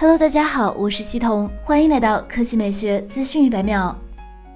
Hello，大家好，我是西彤，欢迎来到科技美学资讯一百秒。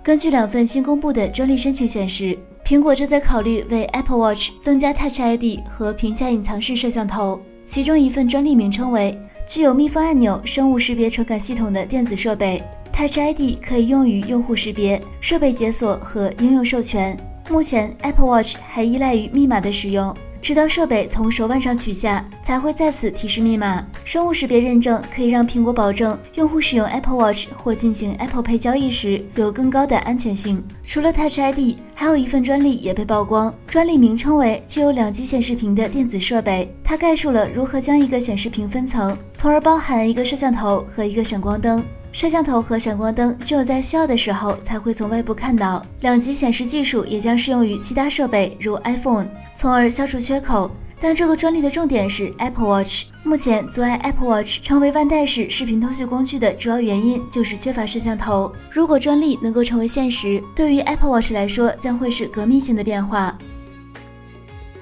根据两份新公布的专利申请显示，苹果正在考虑为 Apple Watch 增加 Touch ID 和屏下隐藏式摄像头。其中一份专利名称为“具有密封按钮、生物识别传感系统的电子设备 ”，Touch ID 可以用于用户识别、设备解锁和应用授权。目前，Apple Watch 还依赖于密码的使用。直到设备从手腕上取下，才会再次提示密码。生物识别认证可以让苹果保证用户使用 Apple Watch 或进行 Apple Pay 交易时有更高的安全性。除了 Touch ID，还有一份专利也被曝光，专利名称为“具有两级显示屏的电子设备”。它概述了如何将一个显示屏分层，从而包含一个摄像头和一个闪光灯。摄像头和闪光灯只有在需要的时候才会从外部看到。两级显示技术也将适用于其他设备，如 iPhone，从而消除缺口。但这个专利的重点是 Apple Watch。目前阻碍 Apple Watch 成为万代式视频通讯工具的主要原因就是缺乏摄像头。如果专利能够成为现实，对于 Apple Watch 来说将会是革命性的变化。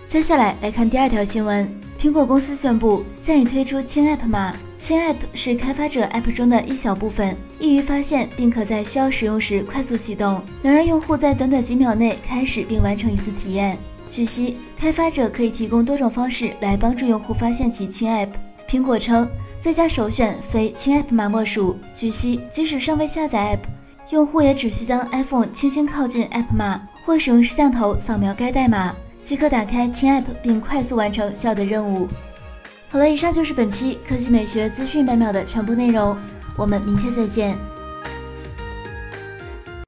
接下来来看第二条新闻。苹果公司宣布现已推出轻 App 码。轻 App 是开发者 App 中的一小部分，易于发现，并可在需要使用时快速启动，能让用户在短短几秒内开始并完成一次体验。据悉，开发者可以提供多种方式来帮助用户发现其轻 App。苹果称，最佳首选非轻 App 码莫属。据悉，即使尚未下载 App，用户也只需将 iPhone 轻轻靠近 App 码，或使用摄像头扫描该代码。即可打开轻 App 并快速完成需要的任务。好了，以上就是本期科技美学资讯百秒的全部内容，我们明天再见。